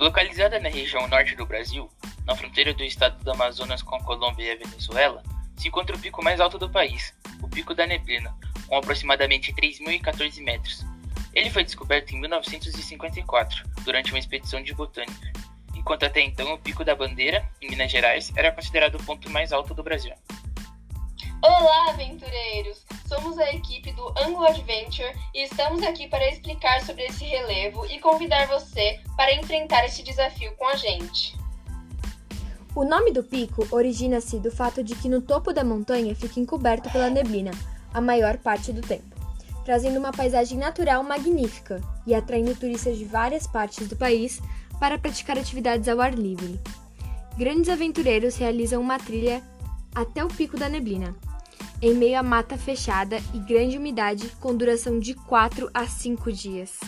Localizada na região norte do Brasil, na fronteira do estado do Amazonas com a Colômbia e a Venezuela, se encontra o pico mais alto do país, o Pico da Neblina, com aproximadamente 3.014 metros. Ele foi descoberto em 1954, durante uma expedição de botânica, enquanto até então o Pico da Bandeira, em Minas Gerais, era considerado o ponto mais alto do Brasil. Olá, aventureiros! Somos a equipe do Anglo Adventure e estamos aqui para explicar sobre esse relevo e convidar você para enfrentar este desafio com a gente. O nome do pico origina-se do fato de que no topo da montanha fica encoberto pela neblina a maior parte do tempo, trazendo uma paisagem natural magnífica e atraindo turistas de várias partes do país para praticar atividades ao ar livre. Grandes aventureiros realizam uma trilha até o pico da neblina, em meio à mata fechada e grande umidade, com duração de 4 a 5 dias.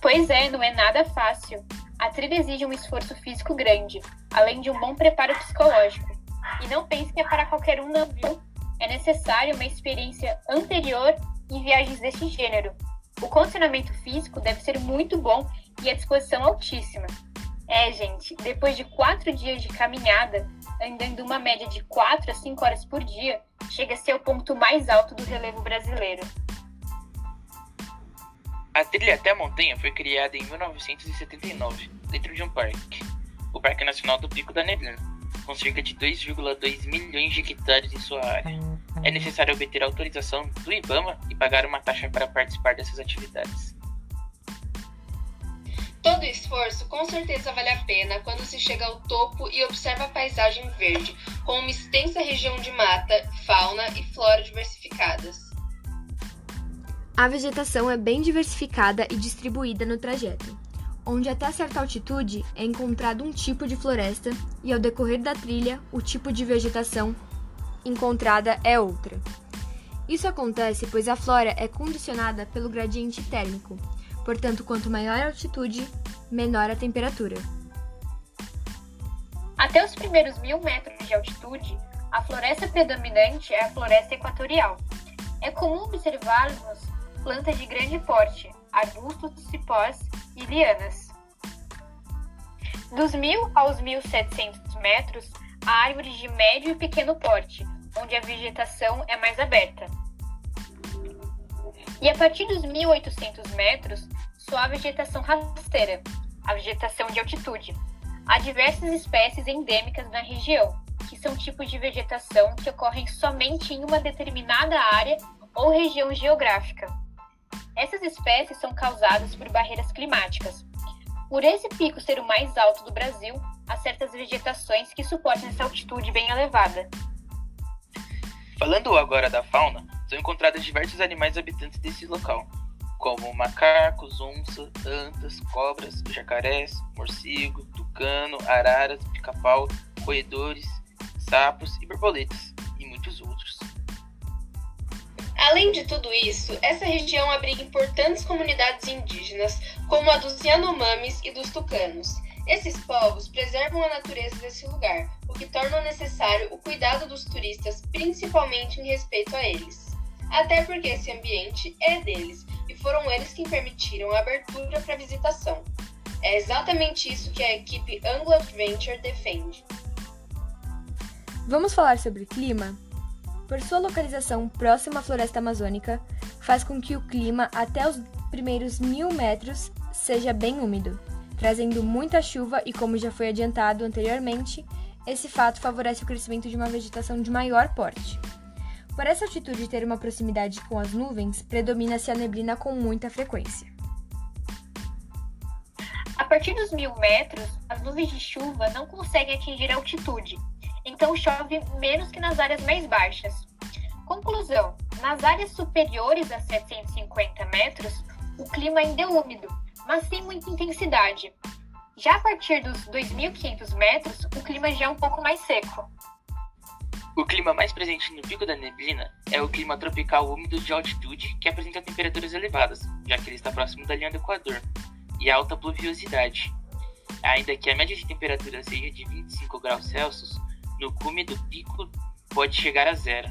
Pois é, não é nada fácil. A trilha exige um esforço físico grande, além de um bom preparo psicológico. E não pense que é para qualquer um, não, viu? É necessário uma experiência anterior em viagens deste gênero. O condicionamento físico deve ser muito bom e a disposição altíssima. É, gente, depois de quatro dias de caminhada, andando uma média de 4 a 5 horas por dia, chega a ser o ponto mais alto do relevo brasileiro. A trilha até a montanha foi criada em 1979, dentro de um parque, o Parque Nacional do Pico da Neblina, com cerca de 2,2 milhões de hectares em sua área. É necessário obter autorização do IBAMA e pagar uma taxa para participar dessas atividades. Todo esforço com certeza vale a pena quando se chega ao topo e observa a paisagem verde, com uma extensa região de mata, fauna e flora diversificadas. A vegetação é bem diversificada e distribuída no trajeto, onde até certa altitude é encontrado um tipo de floresta e ao decorrer da trilha o tipo de vegetação encontrada é outra. Isso acontece pois a flora é condicionada pelo gradiente térmico, portanto, quanto maior a altitude, menor a temperatura. Até os primeiros mil metros de altitude, a floresta predominante é a floresta equatorial. É comum observarmos plantas de grande porte, arbustos, cipós e lianas. Dos 1.000 aos 1.700 metros, há árvores de médio e pequeno porte, onde a vegetação é mais aberta. E a partir dos 1.800 metros, há vegetação rasteira, a vegetação de altitude. Há diversas espécies endêmicas na região, que são tipos de vegetação que ocorrem somente em uma determinada área ou região geográfica. Essas espécies são causadas por barreiras climáticas. Por esse pico ser o mais alto do Brasil, há certas vegetações que suportam essa altitude bem elevada. Falando agora da fauna, são encontrados diversos animais habitantes desse local, como macacos, onça, antas, cobras, jacarés, morcego, tucano, araras, pica-pau, roedores, sapos e borboletas, e muitos outros. Além de tudo isso, essa região abriga importantes comunidades indígenas, como a dos Yanomamis e dos Tucanos. Esses povos preservam a natureza desse lugar, o que torna necessário o cuidado dos turistas, principalmente em respeito a eles. Até porque esse ambiente é deles e foram eles quem permitiram a abertura para visitação. É exatamente isso que a equipe Anglo Adventure defende. Vamos falar sobre clima? por sua localização próxima à floresta amazônica, faz com que o clima até os primeiros mil metros seja bem úmido, trazendo muita chuva e, como já foi adiantado anteriormente, esse fato favorece o crescimento de uma vegetação de maior porte. Por essa altitude ter uma proximidade com as nuvens, predomina-se a neblina com muita frequência. A partir dos mil metros, as nuvens de chuva não conseguem atingir a altitude, então chove menos que nas áreas mais baixas. Conclusão: nas áreas superiores a 750 metros, o clima ainda é úmido, mas sem muita intensidade. Já a partir dos 2.500 metros, o clima já é um pouco mais seco. O clima mais presente no Pico da Neblina é o clima tropical úmido de altitude, que apresenta temperaturas elevadas, já que ele está próximo da linha do Equador, e alta pluviosidade. Ainda que a média de temperatura seja de 25 graus Celsius, no cume do pico pode chegar a zero.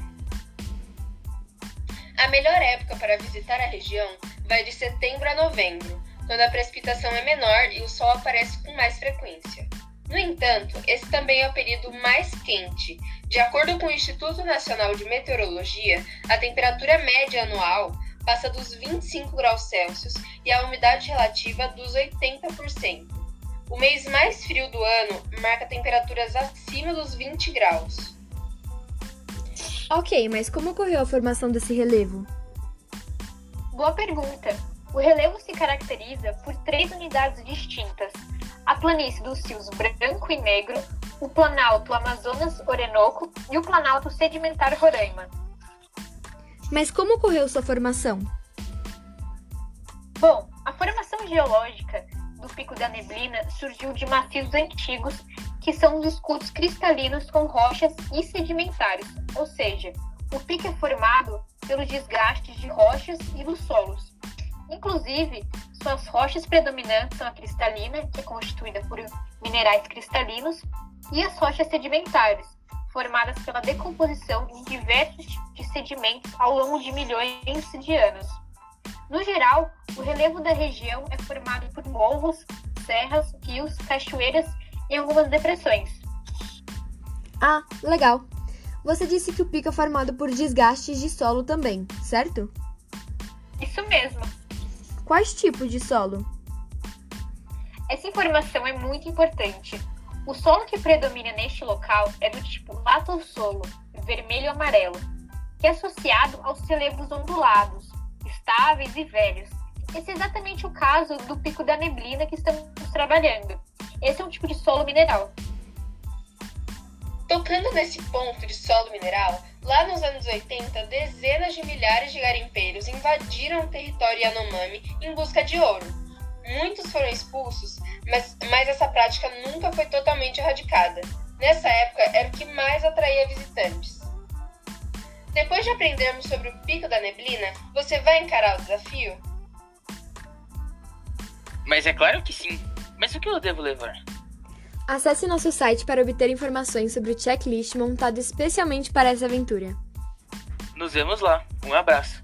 A melhor época para visitar a região vai de setembro a novembro, quando a precipitação é menor e o sol aparece com mais frequência. No entanto, esse também é o período mais quente. De acordo com o Instituto Nacional de Meteorologia, a temperatura média anual passa dos 25 graus Celsius e a umidade relativa dos 80%. O mês mais frio do ano marca temperaturas acima dos 20 graus. Ok, mas como ocorreu a formação desse relevo? Boa pergunta. O relevo se caracteriza por três unidades distintas: a planície dos rios Branco e Negro, o Planalto Amazonas-Orenoco e o Planalto Sedimentar Roraima. Mas como ocorreu sua formação? Bom, a formação geológica do Pico da Neblina surgiu de macios antigos que são os escudos cristalinos com rochas e sedimentares, ou seja, o pico é formado pelos desgastes de rochas e dos solos. Inclusive, suas rochas predominantes são a cristalina, que é constituída por minerais cristalinos, e as rochas sedimentares, formadas pela decomposição de diversos tipos de sedimentos ao longo de milhões de anos. No geral, o relevo da região é formado por morros, serras, rios, cachoeiras e algumas depressões. Ah, legal! Você disse que o pico é formado por desgastes de solo também, certo? Isso mesmo. Quais tipos de solo? Essa informação é muito importante. O solo que predomina neste local é do tipo latossolo, vermelho-amarelo, que é associado aos relevos ondulados, estáveis e velhos. Esse é exatamente o caso do pico da neblina que estamos trabalhando. Esse é um tipo de solo mineral. Tocando nesse ponto de solo mineral, lá nos anos 80, dezenas de milhares de garimpeiros invadiram o território Yanomami em busca de ouro. Muitos foram expulsos, mas, mas essa prática nunca foi totalmente erradicada. Nessa época, era o que mais atraía visitantes. Depois de aprendermos sobre o Pico da Neblina, você vai encarar o desafio? Mas é claro que sim. Mas o que eu devo levar? Acesse nosso site para obter informações sobre o checklist montado especialmente para essa aventura. Nos vemos lá. Um abraço.